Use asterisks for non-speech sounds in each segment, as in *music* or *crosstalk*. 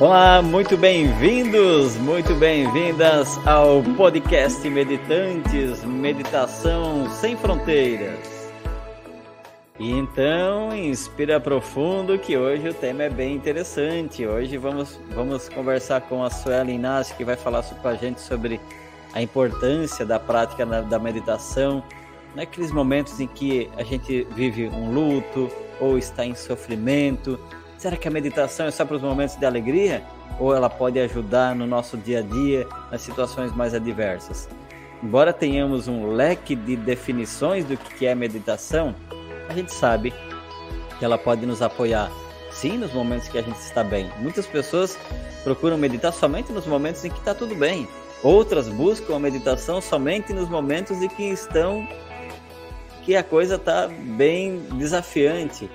Olá, muito bem-vindos, muito bem-vindas ao podcast Meditantes, Meditação Sem Fronteiras. E então, inspira profundo que hoje o tema é bem interessante. Hoje vamos, vamos conversar com a Suela Inácio, que vai falar com a gente sobre a importância da prática da meditação naqueles momentos em que a gente vive um luto ou está em sofrimento Será que a meditação é só para os momentos de alegria? Ou ela pode ajudar no nosso dia a dia, nas situações mais adversas? Embora tenhamos um leque de definições do que é meditação, a gente sabe que ela pode nos apoiar, sim, nos momentos que a gente está bem. Muitas pessoas procuram meditar somente nos momentos em que está tudo bem. Outras buscam a meditação somente nos momentos em que estão que a coisa está bem desafiante,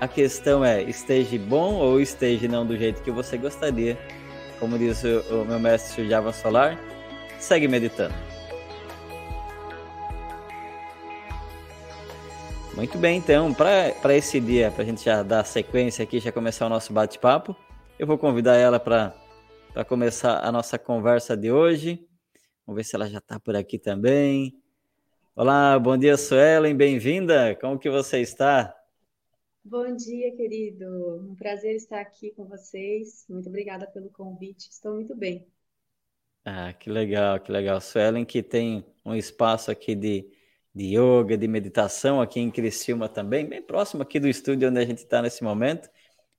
a questão é, esteja bom ou esteja não do jeito que você gostaria. Como diz o, o meu mestre Java Solar, segue meditando. Muito bem, então, para esse dia, para a gente já dar sequência aqui, já começar o nosso bate-papo, eu vou convidar ela para começar a nossa conversa de hoje. Vamos ver se ela já está por aqui também. Olá, bom dia, Suelen, bem-vinda. Como que você está? Bom dia, querido. Um prazer estar aqui com vocês. Muito obrigada pelo convite. Estou muito bem. Ah, que legal, que legal. Suelen que tem um espaço aqui de, de yoga, de meditação aqui em Criciúma também, bem próximo aqui do estúdio onde a gente está nesse momento.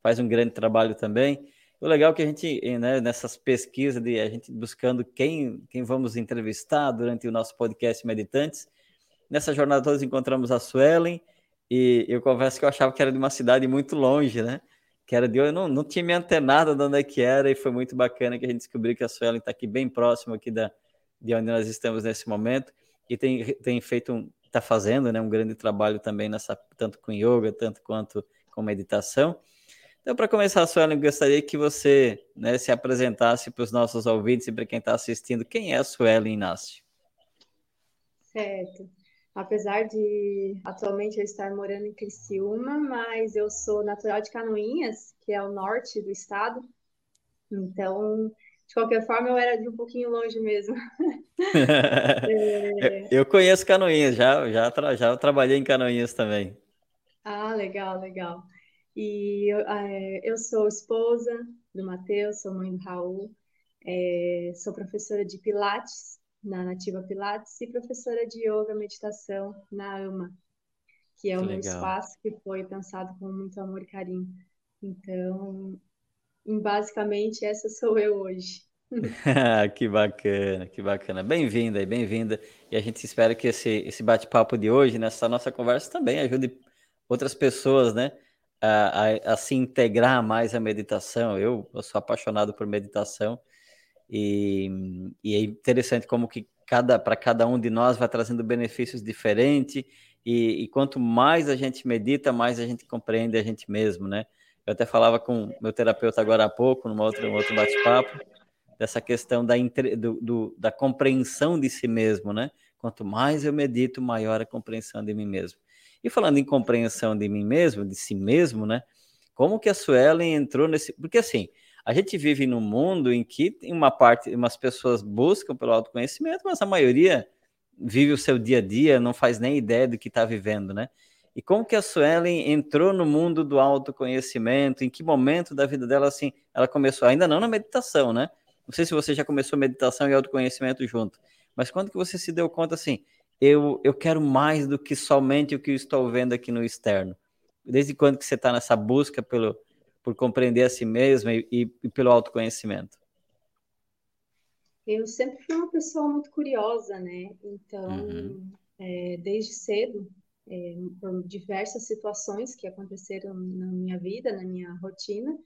Faz um grande trabalho também. O legal é que a gente, né, nessas pesquisas, de a gente buscando quem, quem vamos entrevistar durante o nosso podcast Meditantes, nessa jornada todos encontramos a Suelen, e eu confesso que eu achava que era de uma cidade muito longe, né? Que era de eu não, não tinha me antenado de onde é que era, e foi muito bacana que a gente descobriu que a Suelen está aqui bem próximo aqui da, de onde nós estamos nesse momento, e tem, tem feito um, está fazendo né, um grande trabalho também nessa, tanto com yoga, tanto quanto com meditação. Então, para começar, Suelen, gostaria que você né, se apresentasse para os nossos ouvintes e para quem está assistindo. Quem é a Suelen Inácio? Certo apesar de atualmente eu estar morando em Criciúma, mas eu sou natural de Canoinhas, que é o norte do estado. Então, de qualquer forma, eu era de um pouquinho longe mesmo. *laughs* *laughs* é... Eu conheço Canoinhas, já, já, tra já trabalhei em Canoinhas também. Ah, legal, legal. E eu, é, eu sou esposa do Matheus, sou mãe do Raul, é, sou professora de Pilates na Nativa Pilates e professora de yoga meditação na AMA, que é que um legal. espaço que foi pensado com muito amor e carinho. Então, basicamente, essa sou eu hoje. *laughs* *laughs* que bacana, que bacana. Bem-vinda e bem-vinda. E a gente espera que esse, esse bate-papo de hoje, nessa nossa conversa, também ajude outras pessoas, né? A, a, a, se integrar mais à meditação. Eu, eu sou apaixonado por meditação e, e é interessante como que cada para cada um de nós vai trazendo benefícios diferentes e, e, quanto mais a gente medita, mais a gente compreende a gente mesmo, né? Eu até falava com meu terapeuta agora há pouco, numa outra, um outro bate-papo, dessa questão da, do, do, da compreensão de si mesmo, né? Quanto mais eu medito, maior a compreensão de mim mesmo. E falando em compreensão de mim mesmo, de si mesmo, né? Como que a Suelen entrou nesse. Porque assim, a gente vive num mundo em que uma parte, umas pessoas buscam pelo autoconhecimento, mas a maioria vive o seu dia a dia, não faz nem ideia do que está vivendo, né? E como que a Suelen entrou no mundo do autoconhecimento? Em que momento da vida dela, assim, ela começou? Ainda não na meditação, né? Não sei se você já começou meditação e autoconhecimento junto, mas quando que você se deu conta, assim, eu, eu quero mais do que somente o que eu estou vendo aqui no externo? Desde quando que você está nessa busca pelo, por compreender a si mesma e, e, e pelo autoconhecimento? Eu sempre fui uma pessoa muito curiosa, né? Então, uhum. é, desde cedo, é, por diversas situações que aconteceram na minha vida, na minha rotina,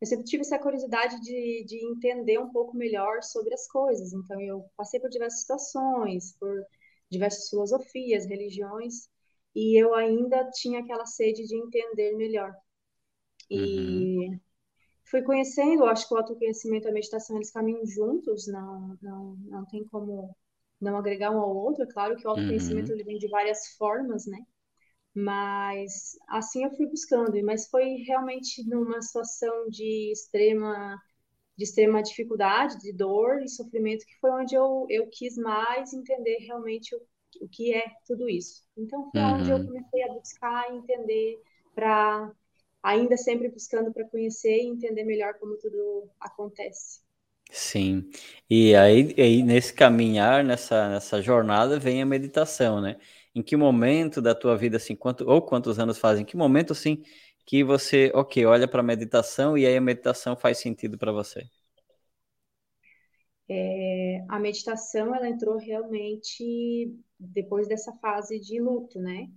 eu sempre tive essa curiosidade de, de entender um pouco melhor sobre as coisas. Então, eu passei por diversas situações, por diversas filosofias, religiões, e eu ainda tinha aquela sede de entender melhor. E uhum. fui conhecendo, acho que o autoconhecimento e a meditação eles caminham juntos, não, não, não tem como não agregar um ao outro. É claro que o autoconhecimento uhum. ele vem de várias formas, né? Mas assim eu fui buscando, mas foi realmente numa situação de extrema de extrema dificuldade, de dor e sofrimento, que foi onde eu, eu quis mais entender realmente o, o que é tudo isso. Então, foi uhum. onde eu comecei a buscar entender para ainda sempre buscando para conhecer e entender melhor como tudo acontece. Sim, e aí, aí nesse caminhar, nessa, nessa jornada, vem a meditação, né? Em que momento da tua vida, assim, quanto, ou quantos anos fazem, em que momento, assim, que você, ok, olha para a meditação e aí a meditação faz sentido para você? É, a meditação, ela entrou realmente depois dessa fase de luto, né?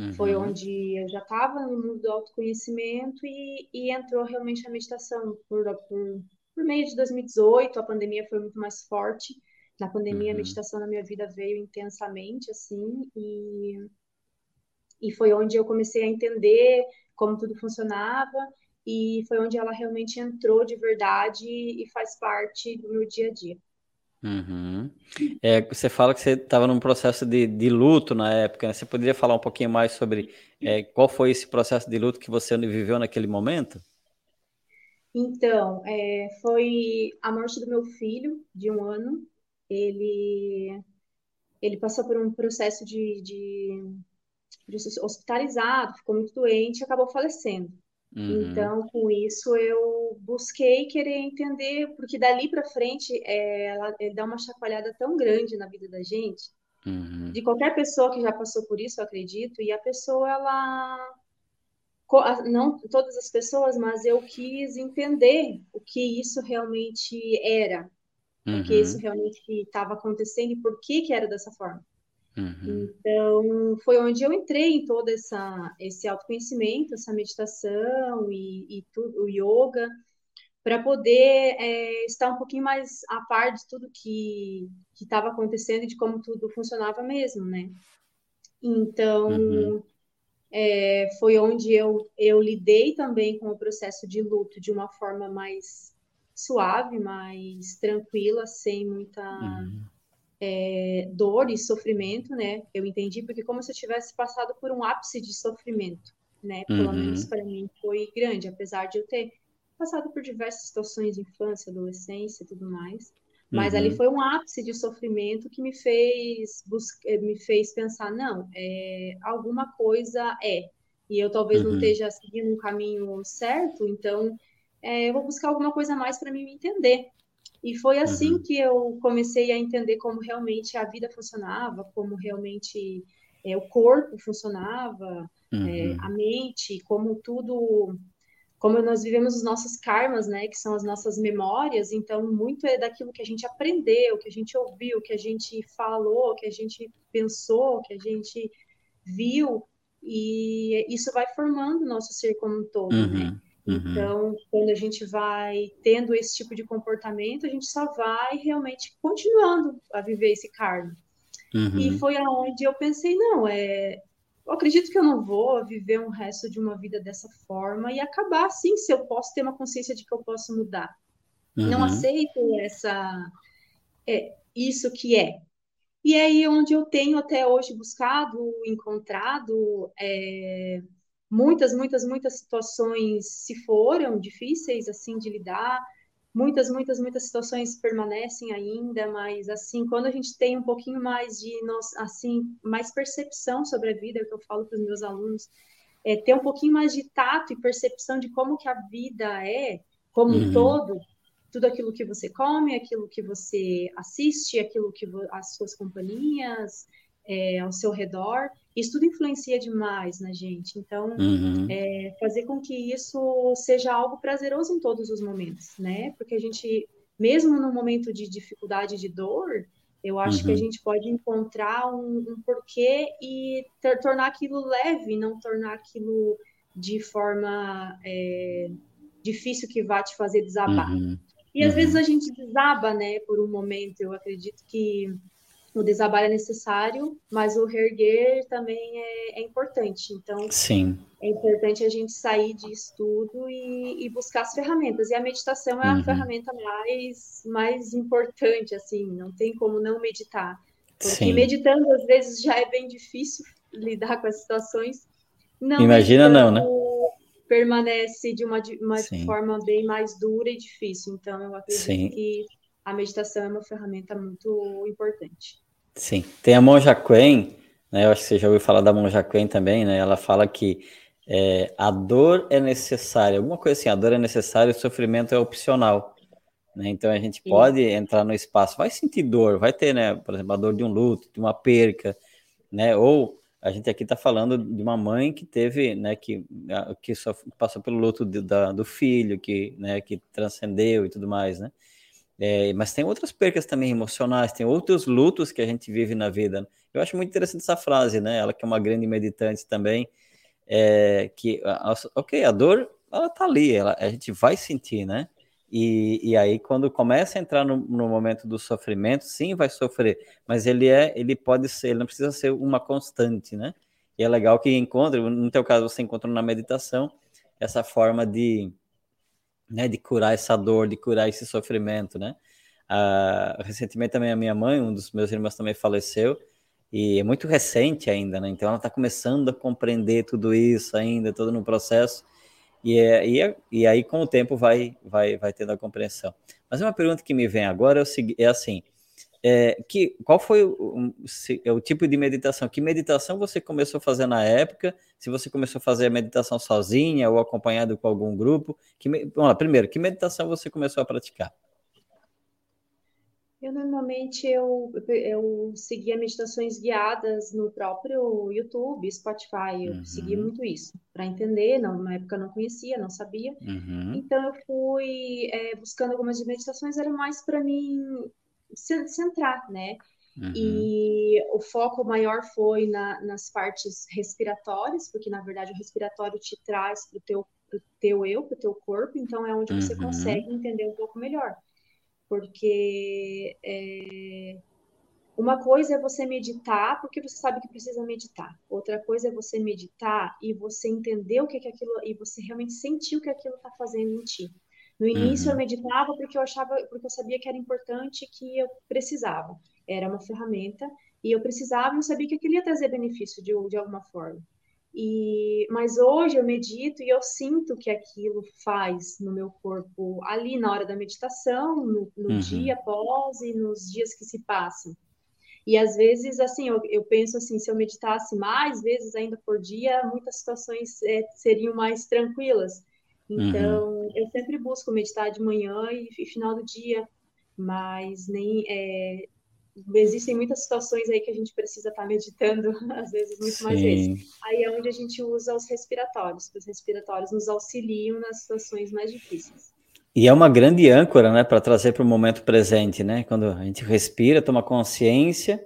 Uhum. Foi onde eu já estava no mundo do autoconhecimento e, e entrou realmente a meditação por, por por meio de 2018, a pandemia foi muito mais forte. Na pandemia, uhum. a meditação na minha vida veio intensamente, assim, e, e foi onde eu comecei a entender como tudo funcionava, e foi onde ela realmente entrou de verdade e faz parte do meu dia a dia. Uhum. É, você fala que você estava num processo de, de luto na época, né? Você poderia falar um pouquinho mais sobre é, qual foi esse processo de luto que você viveu naquele momento? Então, é, foi a morte do meu filho, de um ano. Ele, ele passou por um processo de, de, de hospitalizado, ficou muito doente e acabou falecendo. Uhum. Então, com isso, eu busquei querer entender, porque dali para frente, é, ela, ele dá uma chacoalhada tão grande na vida da gente, uhum. de qualquer pessoa que já passou por isso, eu acredito, e a pessoa, ela não todas as pessoas, mas eu quis entender o que isso realmente era, uhum. o que isso uhum. realmente estava acontecendo e por que que era dessa forma. Uhum. Então, foi onde eu entrei em todo essa, esse autoconhecimento, essa meditação e, e tudo, o yoga, para poder é, estar um pouquinho mais a par de tudo que estava acontecendo e de como tudo funcionava mesmo, né? Então, uhum é, foi onde eu, eu lidei também com o processo de luto de uma forma mais suave, mais tranquila, sem muita uhum. É, dor e sofrimento, né? Eu entendi porque como se eu tivesse passado por um ápice de sofrimento, né? Pelo uhum. menos para mim foi grande, apesar de eu ter passado por diversas situações de infância, adolescência e tudo mais. Mas uhum. ali foi um ápice de sofrimento que me fez eh, me fez pensar, não, é, alguma coisa é. E eu talvez uhum. não esteja seguindo um caminho certo, então é, eu vou buscar alguma coisa mais para me entender. E foi assim uhum. que eu comecei a entender como realmente a vida funcionava, como realmente é, o corpo funcionava, é, a mente, como tudo como nós vivemos os nossos karmas, né, que são as nossas memórias, então muito é daquilo que a gente aprendeu, que a gente ouviu, que a gente falou, que a gente pensou, que a gente viu, e isso vai formando o nosso ser como um todo, né? uhum, né? Uhum. Então, quando a gente vai tendo esse tipo de comportamento, a gente só vai realmente continuando a viver esse karma. Uhum. E foi aonde eu pensei, não, é, eu acredito que eu não vou viver um resto de uma vida dessa forma e acabar assim, se eu posso ter uma consciência de que eu posso mudar. Uhum. Não aceito essa é, isso que é. E é aí onde eu tenho até hoje buscado, encontrado é, muitas, muitas, muitas situações se foram difíceis assim de lidar, muitas, muitas, muitas situações permanecem ainda, mas assim, quando a gente tem um pouquinho mais de assim, mais percepção sobre a vida, é o que eu falo para os meus alunos, é ter um pouquinho mais de tato e percepção de como que a vida é, como uhum. um todo, tudo aquilo que você come, aquilo que você assiste, aquilo que as suas companhias, é, ao seu redor, isso tudo influencia demais na gente. Então, uhum. é, fazer com que isso seja algo prazeroso em todos os momentos, né? Porque a gente, mesmo no momento de dificuldade, de dor, eu acho uhum. que a uhum. gente pode encontrar um, um porquê e ter, tornar aquilo leve, não tornar aquilo de forma é, difícil que vá te fazer desabar. Uhum. E às vezes uhum. a gente desaba, né, por um momento. Eu acredito que o desabar é necessário, mas o reerguer também é, é, importante. Então, Sim. é importante a gente sair disso tudo e, e buscar as ferramentas. E a meditação é uhum. a ferramenta mais, mais importante, assim, não tem como não meditar. Porque Sim. meditando, às vezes, já é bem difícil *laughs* lidar com as situações. Não Imagina não, né? permanece de uma, de uma forma bem mais dura e difícil. Então, eu acredito Sim. que a meditação é uma ferramenta muito importante. Sim, tem a Monja Quen, né? Eu acho que você já ouviu falar da Monja Quen também, né? Ela fala que é, a dor é necessária, alguma coisa assim, a dor é necessária, o sofrimento é opcional. Né? Então a gente pode entrar no espaço, vai sentir dor, vai ter, né? Por exemplo, a dor de um luto, de uma perca, né? Ou a gente aqui está falando de uma mãe que teve, né, que, que só passou pelo luto de, da, do filho, que, né, que transcendeu e tudo mais, né? É, mas tem outras percas também emocionais, tem outros lutos que a gente vive na vida. Eu acho muito interessante essa frase, né? Ela que é uma grande meditante também, é, que, ok, a dor, ela tá ali, ela, a gente vai sentir, né? E, e aí, quando começa a entrar no, no, momento do sofrimento, sim, vai sofrer, mas ele é, ele pode ser, ele não precisa ser uma constante, né? E é legal que encontre, no teu caso, você encontra na meditação essa forma de, né, de curar essa dor, de curar esse sofrimento, né? Ah, recentemente também a minha mãe, um dos meus irmãos também faleceu, e é muito recente ainda, né? Então ela está começando a compreender tudo isso ainda, todo no processo. E, é, e, é, e aí, com o tempo, vai, vai, vai tendo a compreensão. Mas uma pergunta que me vem agora é, o, é assim: é, que, qual foi o, é o, tipo de meditação? Que meditação você começou a fazer na época? Se você começou a fazer a meditação sozinha ou acompanhado com algum grupo? Que, vamos lá, primeiro, que meditação você começou a praticar? Eu normalmente eu, eu seguia meditações guiadas no próprio YouTube, Spotify, eu uhum. seguia muito isso para entender. Não, na época eu não conhecia, não sabia. Uhum. Então eu fui é, buscando algumas meditações, era mais para mim centrar, né? Uhum. E o foco maior foi na, nas partes respiratórias, porque na verdade o respiratório te traz para o teu, teu eu, para o teu corpo, então é onde você uhum. consegue entender um pouco melhor porque é, uma coisa é você meditar porque você sabe que precisa meditar. Outra coisa é você meditar e você entender o que é aquilo e você realmente sentir o que aquilo está fazendo em ti. No início uhum. eu meditava porque eu achava, porque eu sabia que era importante, que eu precisava. Era uma ferramenta e eu precisava eu sabia que aquilo ia trazer benefício de, de alguma forma. E, mas hoje eu medito e eu sinto que aquilo faz no meu corpo ali na hora da meditação, no, no uhum. dia após e nos dias que se passam. E às vezes, assim, eu, eu, penso assim, se eu meditasse mais vezes ainda por dia, muitas situações é, seriam mais tranquilas. Então, uhum. eu sempre busco meditar de manhã e, e final do dia, mas nem é, existem muitas situações aí que a gente precisa estar meditando, *laughs* às vezes, muito Sim. mais vezes. Aí é onde a gente usa os respiratórios, os respiratórios nos auxiliam nas situações mais difíceis. E é uma grande âncora, né, para trazer para o momento presente, né? Quando a gente respira, toma consciência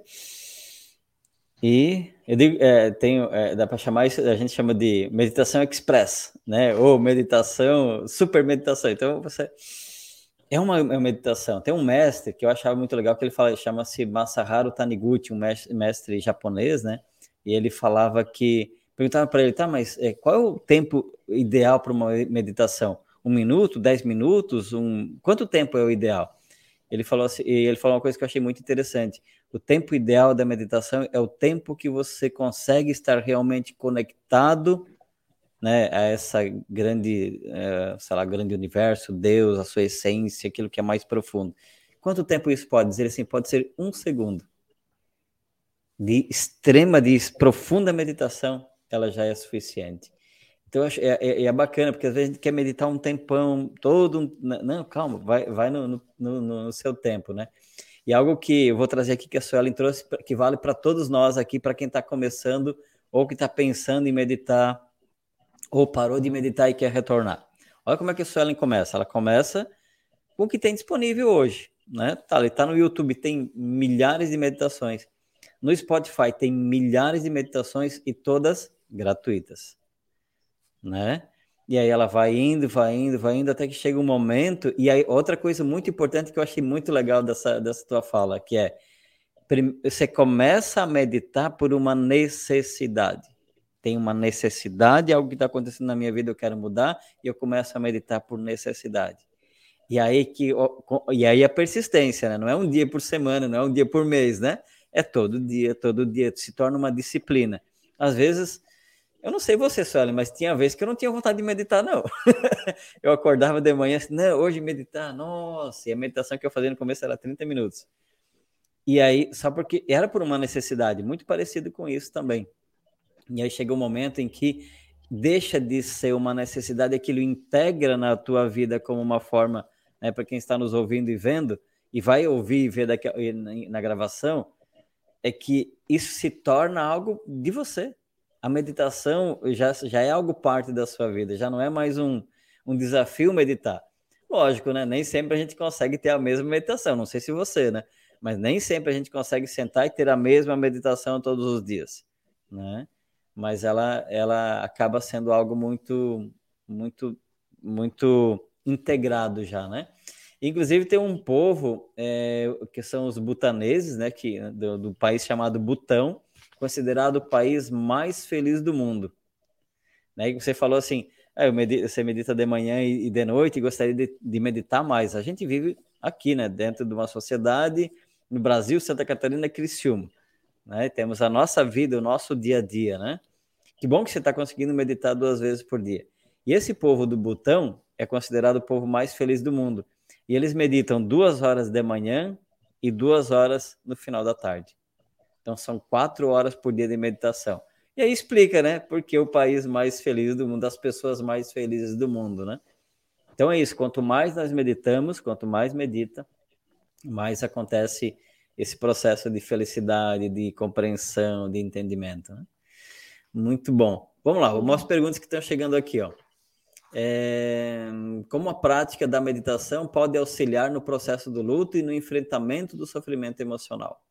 e eu digo, é, tenho, é, dá para chamar isso, a gente chama de meditação express, né? Ou meditação, super meditação. Então você é uma, é uma, meditação. Tem um mestre que eu achava muito legal, que ele fala, chama-se Masaharu Taniguchi, um mestre, mestre, japonês, né? E ele falava que perguntava para ele, tá, mas é, qual é o tempo ideal para uma meditação? Um minuto, dez minutos, um quanto tempo é o ideal? Ele falou assim, ele falou uma coisa que eu achei muito interessante. O tempo ideal da meditação é o tempo que você consegue estar realmente conectado né, a essa grande, é, sei lá, grande universo, Deus, a sua essência, aquilo que é mais profundo. Quanto tempo isso pode dizer assim? Pode ser um segundo. De extrema, de profunda meditação, ela já é suficiente. Então, acho, é, é, é, bacana, porque às vezes a gente quer meditar um tempão, todo um... Não, calma, vai, vai no, no, no, no seu tempo, né? E algo que eu vou trazer aqui que a Suelen trouxe, que vale para todos nós aqui, para quem está começando ou que está pensando em meditar, ou parou de meditar e quer retornar. Olha como é que a Suelen começa. Ela começa com o que tem disponível hoje. Né? Tá, ele tá no YouTube, tem milhares de meditações. No Spotify tem milhares de meditações e todas gratuitas. Né? E aí ela vai indo, vai indo, vai indo, até que chega um momento. E aí, outra coisa muito importante que eu achei muito legal dessa, dessa tua fala, que é você começa a meditar por uma necessidade tem uma necessidade, algo que está acontecendo na minha vida, eu quero mudar, e eu começo a meditar por necessidade. E aí que e aí a persistência, né? Não é um dia por semana, não é um dia por mês, né? É todo dia, todo dia, se torna uma disciplina. Às vezes Eu não sei você, Sueli, mas tinha vezes que eu não tinha vontade de meditar, não. *laughs* eu acordava de manhã assim, não, hoje meditar, nossa, e a meditação que eu fazia no começo era 30 minutos. E aí, só porque era por uma necessidade, muito parecido com isso também. E aí chega um momento em que deixa de ser uma necessidade, aquilo integra na tua vida como uma forma, né, para quem está nos ouvindo e vendo, e vai ouvir e ver daqui, na gravação, é que isso se torna algo de você. A meditação já, já é algo parte da sua vida, já não é mais um, um desafio meditar. Lógico, né? Nem sempre a gente consegue ter a mesma meditação, não sei se você, né? Mas nem sempre a gente consegue sentar e ter a mesma meditação todos os dias, né? Mas ela, ela acaba sendo algo muito, muito, muito integrado já, né? Inclusive tem um povo é, que são os butaneses, né? Que do, do país chamado Butão, considerado o país mais feliz do mundo. Né? E você falou assim, ah, medito, você medita de manhã e, de noite e gostaria de, de, meditar mais. A gente vive aqui, né? Dentro de uma sociedade no Brasil, Santa Catarina, Criciúma. Né? Temos a nossa vida, o nosso dia a dia, né? Que bom que você está conseguindo meditar duas vezes por dia. E esse povo do Butão é considerado o povo mais feliz do mundo. E eles meditam duas horas de manhã e duas horas no final da tarde. Então são quatro horas por dia de meditação. E aí explica, né? Porque o país mais feliz do mundo, as pessoas mais felizes do mundo, né? Então é isso. Quanto mais nós meditamos, quanto mais medita, mais acontece esse processo de felicidade, de compreensão, de entendimento. Né? Muito bom. Vamos lá, umas perguntas que estão chegando aqui. Ó. É, como a prática da meditação pode auxiliar no processo do luto e no enfrentamento do sofrimento emocional?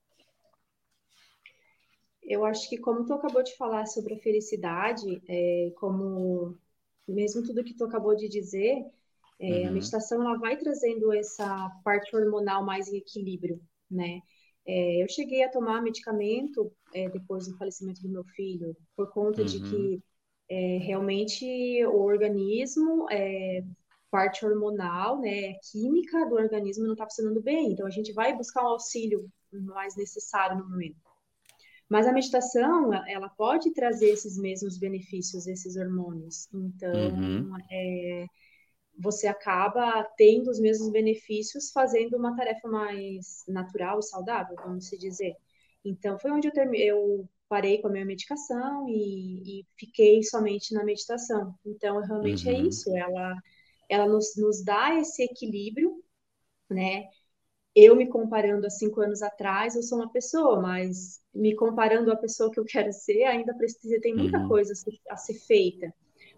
Eu acho que, como tu acabou de falar sobre a felicidade, é, como mesmo tudo que tu acabou de dizer, é, uhum. A meditação ela vai trazendo essa parte hormonal mais em equilíbrio, né? É, eu cheguei a tomar medicamento é, depois do falecimento do meu filho, por conta uhum. de que é, realmente o organismo, é, parte hormonal, né, química do organismo não está funcionando bem. Então a gente vai buscar um auxílio mais necessário no momento. Mas a meditação, ela pode trazer esses mesmos benefícios, esses hormônios. Então, uhum. é, você acaba tendo os mesmos benefícios fazendo uma tarefa mais natural e saudável, vamos se dizer. Então, foi onde eu, terminei, eu parei com a minha medicação e, e, fiquei somente na meditação. Então, realmente é uhum. é isso, ela, ela nos, nos dá esse equilíbrio, né? Eu me comparando a cinco anos atrás, eu sou uma pessoa, mas me comparando à pessoa que eu quero ser, ainda precisa, tem muita uhum. coisa a ser, a ser feita.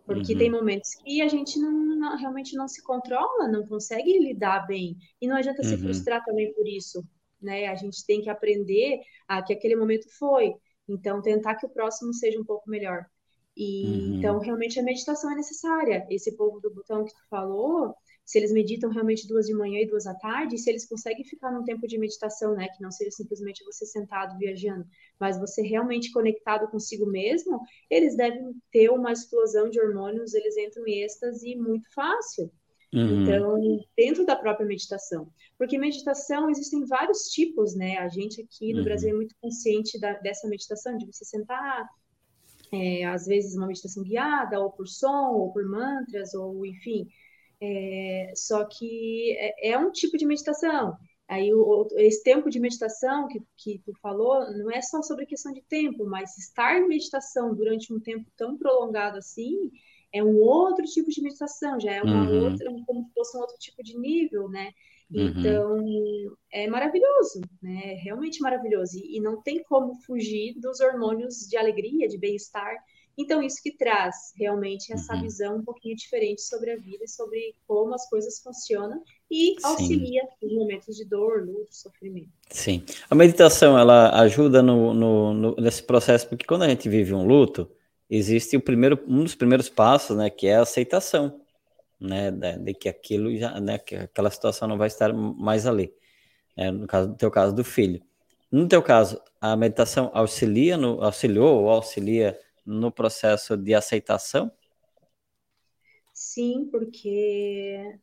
Porque uhum. tem momentos que a gente não, não, realmente não se controla, não consegue lidar bem. E não adianta uhum. se frustrar também por isso. Né? A gente tem que aprender a que aquele momento foi. Então, tentar que o próximo seja um pouco melhor. E uhum. então, realmente, a meditação é necessária. Esse povo do botão que tu falou, se eles meditam realmente duas de manhã e duas à tarde, se eles conseguem ficar num tempo de meditação, né, que não seja simplesmente você sentado viajando, mas você realmente conectado consigo mesmo, eles devem ter uma explosão de hormônios, eles entram em êxtase muito fácil. Uhum. Então, dentro da própria meditação. Porque meditação existem vários tipos, né? A gente aqui no uhum. Brasil é muito consciente da, dessa meditação, de você sentar, é, às vezes uma meditação guiada, ou por som, ou por mantras, ou enfim, é, só que é, é, um tipo de meditação. Aí o, esse tempo de meditação que, que tu falou não é só sobre questão de tempo, mas estar em meditação durante um tempo tão prolongado assim é um outro tipo de meditação, já é uma uhum. outra, como se fosse um outro tipo de nível, né? Uhum. Então é maravilhoso, né? É realmente maravilhoso e, e não tem como fugir dos hormônios de alegria, de bem-estar então, isso que traz realmente essa uhum. visão um pouquinho diferente sobre a vida e sobre como as coisas funcionam e auxilia Sim. nos momentos de dor, luto, sofrimento. Sim. A meditação, ela ajuda no, no, no, nesse processo, porque quando a gente vive um luto, existe o primeiro, um dos primeiros passos, né, que é a aceitação, né, de, de que aquilo já, né, que aquela situação não vai estar mais ali. Né, no caso teu caso do filho. No teu caso, a meditação auxilia no, auxiliou ou auxilia no processo de aceitação? Sim, porque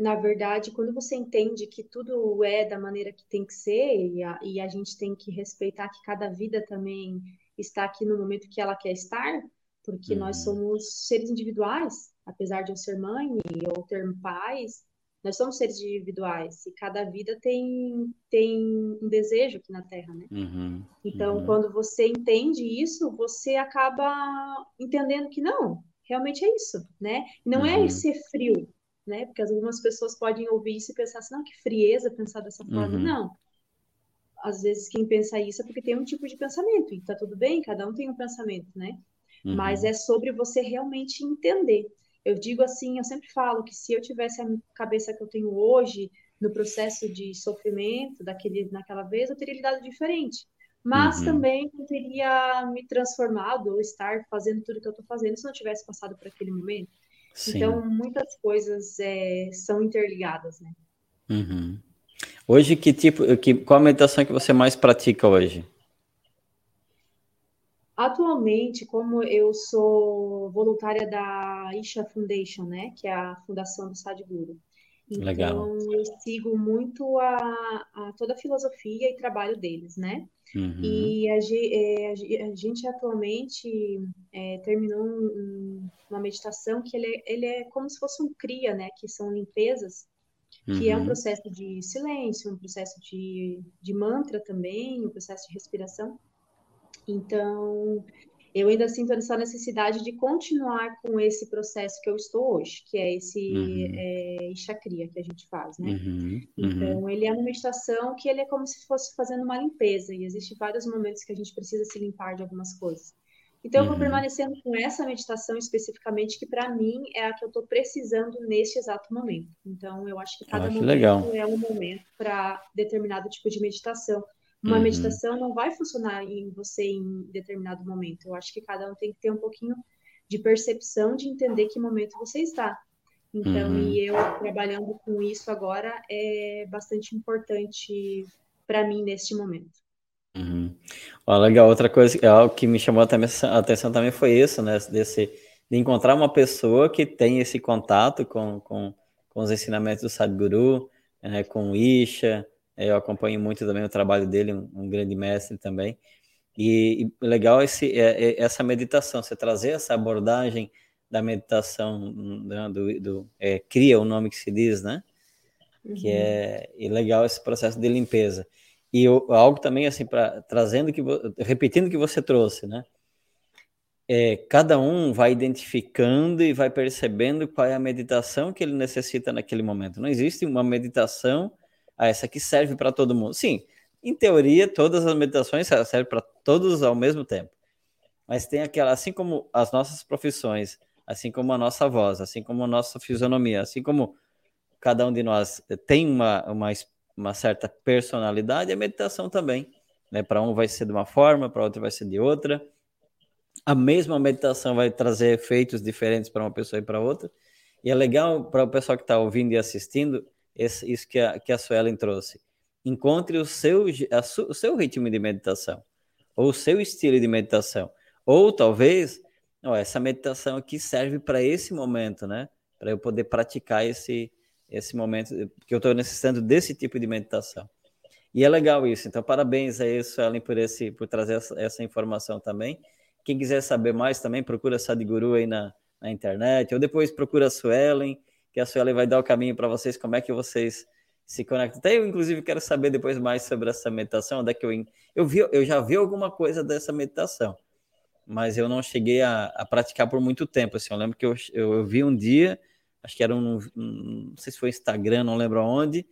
na verdade, quando você entende que tudo é da maneira que tem que ser e a, e a, gente tem que respeitar que cada vida também está aqui no momento que ela quer estar, porque uhum. nós somos seres individuais, apesar de eu ser mãe ou ter pais, nós somos seres individuais e cada vida tem, tem um desejo aqui na Terra, né? Uhum, então, uhum. quando você entende isso, você acaba entendendo que não, realmente é isso, né? Não é uhum. é ser frio, né? Porque algumas pessoas podem ouvir isso e pensar assim, não, que frieza pensar dessa forma. Uhum. Não. Às vezes quem pensa isso é porque tem um tipo de pensamento, e tá tudo bem, cada um tem um pensamento, né? Mas uhum. é sobre você realmente entender. Eu digo assim, eu sempre falo que se eu tivesse a cabeça que eu tenho hoje no processo de sofrimento daquele naquela vez, eu teria lidado diferente. Mas uhum. também não teria me transformado ou estar fazendo tudo que eu estou fazendo se não tivesse passado por aquele momento. Sim. Então, muitas coisas é, são interligadas, né? Uhum. Hoje, que tipo, que, qual a meditação que você mais pratica hoje? Atualmente, como eu sou voluntária da Isha Foundation, né, que é a fundação do Sadhguru, então Legal. eu sigo muito a, a, toda a filosofia e trabalho deles, né? Uhum. E a, é, a, gente atualmente é, terminou um, uma meditação que ele é, ele é como se fosse um cria, né? Que são limpezas, que uhum. é um uhum. processo de silêncio, um processo de, de mantra também, um processo de respiração. Então, eu ainda sinto essa necessidade de continuar com esse processo que eu estou hoje, que é esse uhum. é, chakria que a gente faz, né? Uhum. Então, ele é uma meditação que ele é como se fosse fazendo uma limpeza, e existem vários momentos que a gente precisa se limpar de algumas coisas. Então, eu vou uhum. permanecendo com essa meditação especificamente, que para mim é a que eu estou precisando neste exato momento. Então, eu acho que cada acho momento legal. é um momento para determinado tipo de meditação. Uma uhum. meditação não vai funcionar em você em determinado momento. Eu acho que cada um tem que ter um pouquinho de percepção de entender que momento você está. Então, uhum. e eu trabalhando com isso agora é bastante importante para mim neste momento. Uhum. Ó, legal, outra coisa, algo que me chamou a atenção também foi isso, né? Desse, de encontrar uma pessoa que tem esse contato com, com, com os ensinamentos do Sadhguru, né, com o Isha, eu acompanho muito também o trabalho dele, um, um grande mestre também. E, e legal esse, é, é, essa meditação, você trazer essa abordagem da meditação né, do, do é, cria o nome que se diz, né? Uhum. Que é e legal esse processo de limpeza. E eu, algo também assim para trazendo que repetindo o que você trouxe, né? É, cada um vai identificando e vai percebendo qual é a meditação que ele necessita naquele momento. Não existe uma meditação ah, essa aqui serve para todo mundo. Sim, em teoria, todas as meditações servem para todos ao mesmo tempo. Mas tem aquela, assim como as nossas profissões, assim como a nossa voz, assim como a nossa fisionomia, assim como cada um de nós tem uma, uma, uma certa personalidade, a meditação também. Né? Para um vai ser de uma forma, para outro vai ser de outra. A mesma meditação vai trazer efeitos diferentes para uma pessoa e para outra. E é legal para o pessoal que está ouvindo e assistindo esse, isso que a, que a Suelen trouxe. Encontre o seu, a, o seu ritmo de meditação, ou o seu estilo de meditação. Ou talvez, ó, essa meditação aqui serve para esse momento, né? Para eu poder praticar esse, esse momento, que eu estou necessitando desse tipo de meditação. E é legal isso. Então, parabéns a isso, Ellen, por, esse, por trazer essa, essa informação também. Quem quiser saber mais também, procura Sadhguru aí na, na internet, ou depois procura a Suelen, que a Sueli vai dar o caminho para vocês, como é que vocês se conectam. Até eu, inclusive, quero saber depois mais sobre essa meditação, onde é que eu, eu, vi, eu já vi alguma coisa dessa meditação, mas eu não cheguei a, a praticar por muito tempo. Assim, eu lembro que eu, eu, eu vi um dia, acho que era um, um, não sei se foi Instagram, não lembro aonde,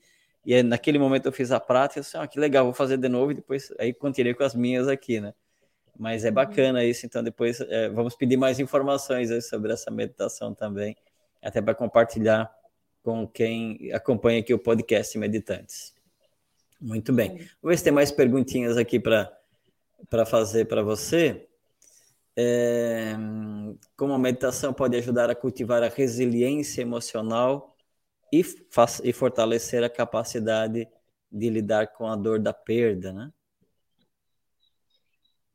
e aí, naquele momento eu fiz a prática, assim, ah, que legal, vou fazer de novo e depois aí continuei com as minhas aqui, né? Mas é bacana isso, então depois é, vamos pedir mais informações sobre essa meditação também até para compartilhar com quem acompanha aqui o podcast Meditantes. Muito bem. Vamos ver se tem mais perguntinhas aqui para fazer para você. É, como a meditação pode ajudar a cultivar a resiliência emocional e, e fortalecer a capacidade de lidar com a dor da perda, né?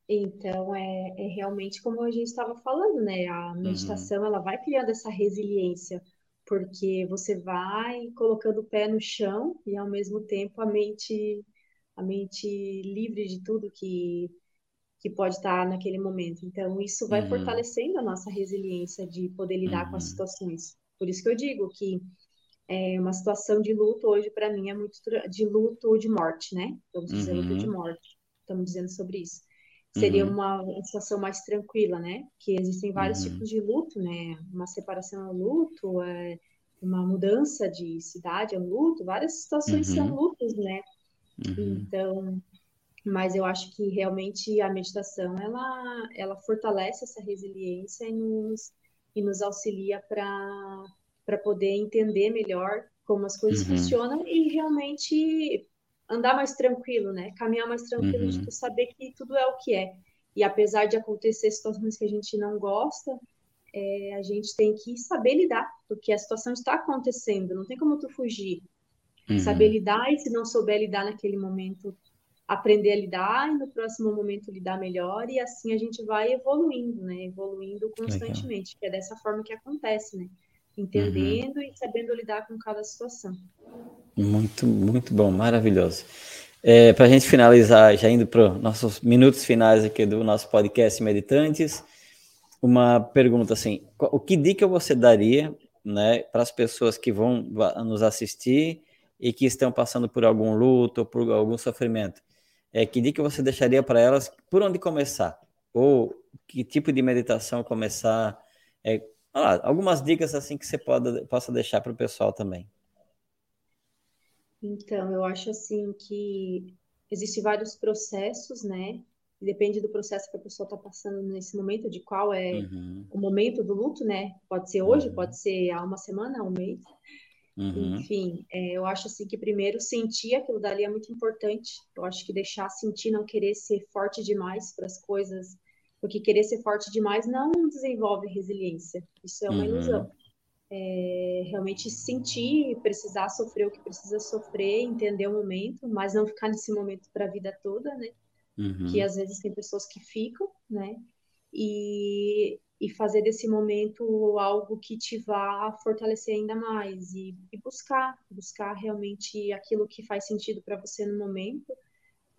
Então, é, é realmente como a gente estava falando, né? A uhum. meditação, uhum. ela vai criando essa resiliência, porque você vai colocando o pé no chão e, ao mesmo tempo, a mente, a mente livre de tudo que, que pode estar naquele momento. Então, isso vai Uhum. fortalecendo a nossa resiliência de poder lidar com as Uhum. situações. Por isso que eu digo que é uma situação de luto hoje, para mim, é muito de luto ou de morte, né? Vamos dizer luto de Uhum. morte. Estamos dizendo sobre isso. Seria Uhum. uma, situação mais tranquila, né? Que existem vários Uhum. tipos de luto, né? Uma separação é um luto, é uma mudança de cidade é um luto, várias situações são Uhum. lutos, né? Uhum. Então, mas eu acho que realmente a meditação ela, ela fortalece essa resiliência e nos, e nos auxilia para para poder entender melhor como as coisas Uhum. funcionam e realmente andar mais tranquilo, né? Caminhar mais tranquilo de Uhum. tu saber que tudo é o que é. E apesar de acontecer situações que a gente não gosta, é, a gente tem que saber lidar, porque a situação está acontecendo, não tem como tu fugir. Saber Uhum. lidar e se não souber lidar naquele momento, aprender a lidar e no próximo momento lidar melhor e assim a gente vai evoluindo, né? Evoluindo Legal. constantemente, que é dessa forma que acontece, né? Uhum. Entendendo e sabendo lidar com cada situação. Muito, muito bom, maravilhoso. É, para a gente finalizar, já indo para os nossos minutos finais aqui do nosso podcast Meditantes, uma pergunta assim: o que dica você daria, né, para as pessoas que vão nos assistir e que estão passando por algum luto ou por algum sofrimento? É, que dica você deixaria para elas? Por onde começar? Ou que tipo de meditação começar? É, lá, algumas dicas assim que você pode, possa deixar para o pessoal também. Então, eu acho assim que existem vários processos, né? Depende do processo que a pessoa está passando nesse momento, de qual é Uhum, o momento do luto, né? Pode ser hoje, uhum, pode ser há uma semana, há um mês. uhum, Enfim, é, eu acho assim que primeiro sentir aquilo dali é muito importante. Eu acho que deixar sentir, não querer ser forte demais para as coisas, porque querer ser forte demais não desenvolve resiliência. Isso é uma ilusão. uhum, É realmente sentir, precisar sofrer o que precisa sofrer, entender o momento, mas não ficar nesse momento para a vida toda, né? Que uhum, às vezes tem pessoas que ficam, né? E, e fazer desse momento algo que te vá fortalecer ainda mais e, e buscar, buscar realmente aquilo que faz sentido para você no momento,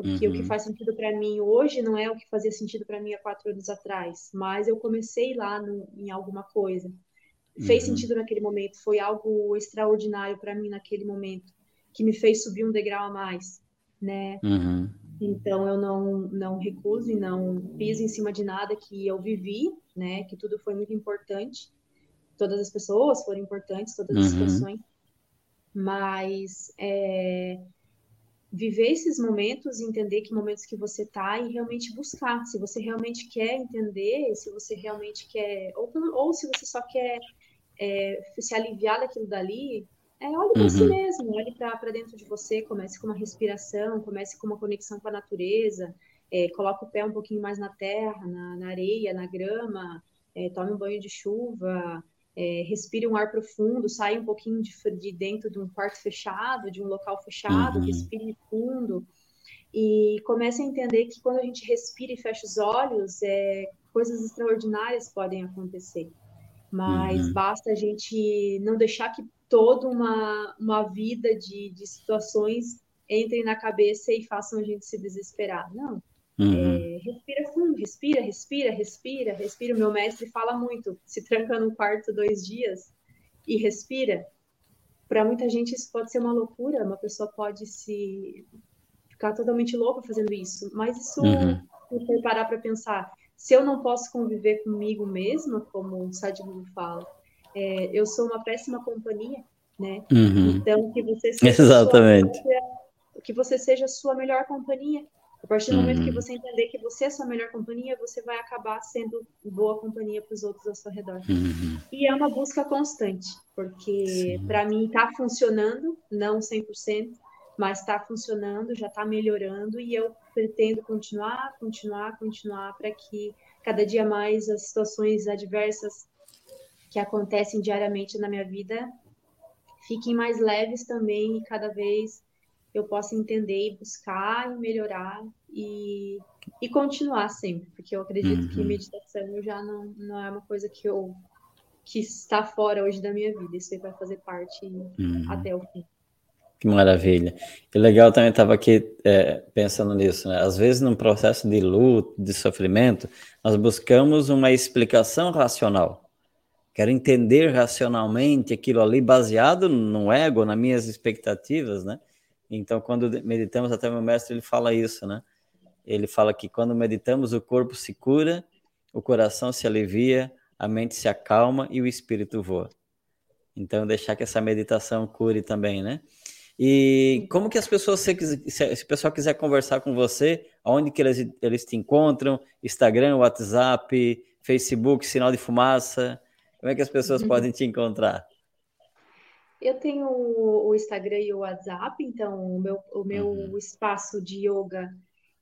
porque o que uhum, faz sentido para mim hoje não é o que fazia sentido para mim há quatro anos atrás, mas eu comecei lá no, em alguma coisa. Fez uhum, sentido naquele momento, foi algo extraordinário para mim naquele momento, que me fez subir um degrau a mais, né? uhum, Então eu não não recuso e não piso em cima de nada que eu vivi, né? Que tudo foi muito importante, todas as pessoas foram importantes, todas as uhum, situações, mas é, viver esses momentos, entender que momentos que você tá e realmente buscar, se você realmente quer entender, se você realmente quer, ou, ou se você só quer é, se aliviar daquilo dali, é, olhe para si uhum, mesmo, olhe para dentro de você, comece com uma respiração, comece com uma conexão com a natureza, é, coloque o pé um pouquinho mais na terra, na, na areia, na grama, é, tome um banho de chuva, é, respire um ar profundo, saia um pouquinho de, de dentro de um quarto fechado, de um local fechado, uhum, respire fundo e comece a entender que quando a gente respira e fecha os olhos, é, coisas extraordinárias podem acontecer mas uhum, basta a gente não deixar que toda uma, uma vida de, de situações entrem na cabeça e façam a gente se desesperar. Não. Uhum, É, respira fundo, respira, respira, respira, respira. O meu mestre fala muito: se tranca num quarto dois dias e respira. Para muita gente isso pode ser uma loucura, uma pessoa pode se ficar totalmente louca fazendo isso, mas isso, uhum, se for parar para pensar, se eu não posso conviver comigo mesma, como o Sadhguru fala, é, eu sou uma péssima companhia, né? uhum. Então que você seja Exatamente. própria, que você seja a sua melhor companhia. A partir do momento que Uhum, você entender que você é a sua melhor companhia, você vai acabar sendo boa companhia para os outros ao seu redor. uhum, E é uma busca constante, porque para mim está funcionando, não 100%, mas está funcionando, já está melhorando e eu pretendo continuar, continuar, continuar para que cada dia mais as situações adversas que acontecem diariamente na minha vida fiquem mais leves também e cada vez eu possa entender e buscar e melhorar e, e continuar sempre, porque eu acredito que uhum, meditação já não, não é uma coisa que eu que está fora hoje da minha vida, isso aí vai fazer parte uhum. até o fim. Que maravilha. E legal também estava aqui é, pensando nisso, né? Às vezes, num processo de luto, de sofrimento, nós buscamos uma explicação racional. Quero entender racionalmente aquilo ali, baseado no ego, nas minhas expectativas, né? Então, quando meditamos, até meu mestre ele fala isso, né? Ele fala que quando meditamos, o corpo se cura, o coração se alivia, a mente se acalma e o espírito voa. Então, deixar que essa meditação cure também, né? E como que as pessoas, se, se o pessoal quiser conversar com você, aonde que eles, eles te encontram? Instagram, WhatsApp, Facebook, Sinal de Fumaça? Como é que as pessoas uhum. podem te encontrar? Eu tenho o Instagram e o WhatsApp, então o meu, o meu uhum. espaço de yoga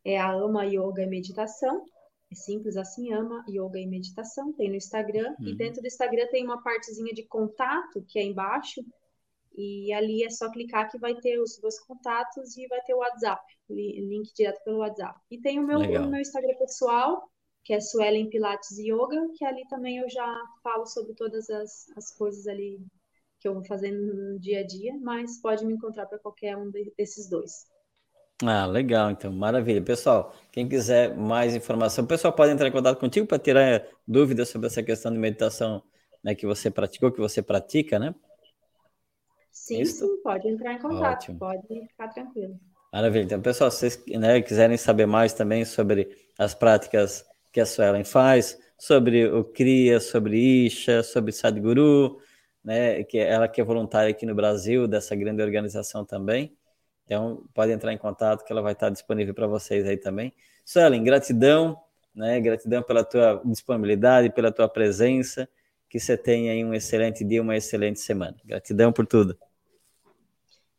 é a Ama Yoga e Meditação. É simples assim, Ama Yoga e Meditação. Tem no Instagram. Uhum. E dentro do Instagram tem uma partezinha de contato, que é embaixo. E ali é só clicar que vai ter os dois contatos e vai ter o WhatsApp, link direto pelo WhatsApp. E tem o meu, o meu Instagram pessoal, que é Suelen Pilates Yoga, que ali também eu já falo sobre todas as, as coisas ali que eu vou fazendo no dia a dia, mas pode me encontrar para qualquer um de, desses dois. Ah, legal, então, maravilha. Pessoal, quem quiser mais informação, o pessoal pode entrar em contato contigo para tirar dúvidas sobre essa questão de meditação né, que você praticou, que você pratica, né? Sim, Isso? sim, pode entrar em contato, Ótimo. pode ficar tranquilo. Maravilha. Então, pessoal, se vocês né, quiserem saber mais também sobre as práticas que a Suelen faz, sobre o CRIA, sobre Isha, sobre Sadhguru, né, que ela que é voluntária aqui no Brasil, dessa grande organização também. Então, pode entrar em contato que ela vai estar disponível para vocês aí também. Suelen, gratidão, né, gratidão pela tua disponibilidade, pela tua presença, que você tenha aí um excelente dia, uma excelente semana. Gratidão por tudo.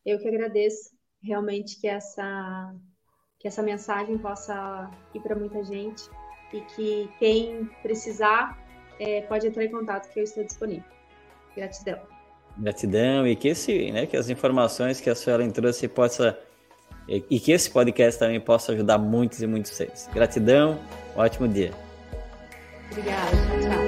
Eu que agradeço, realmente que essa que essa mensagem possa ir para muita gente e que quem precisar é, pode entrar em contato que eu estou disponível. Gratidão. Gratidão e que esse, né, que as informações que a senhora trouxe possa e, que esse podcast também possa ajudar muitos e muitos seres. Gratidão, um ótimo dia. Obrigada, tchau.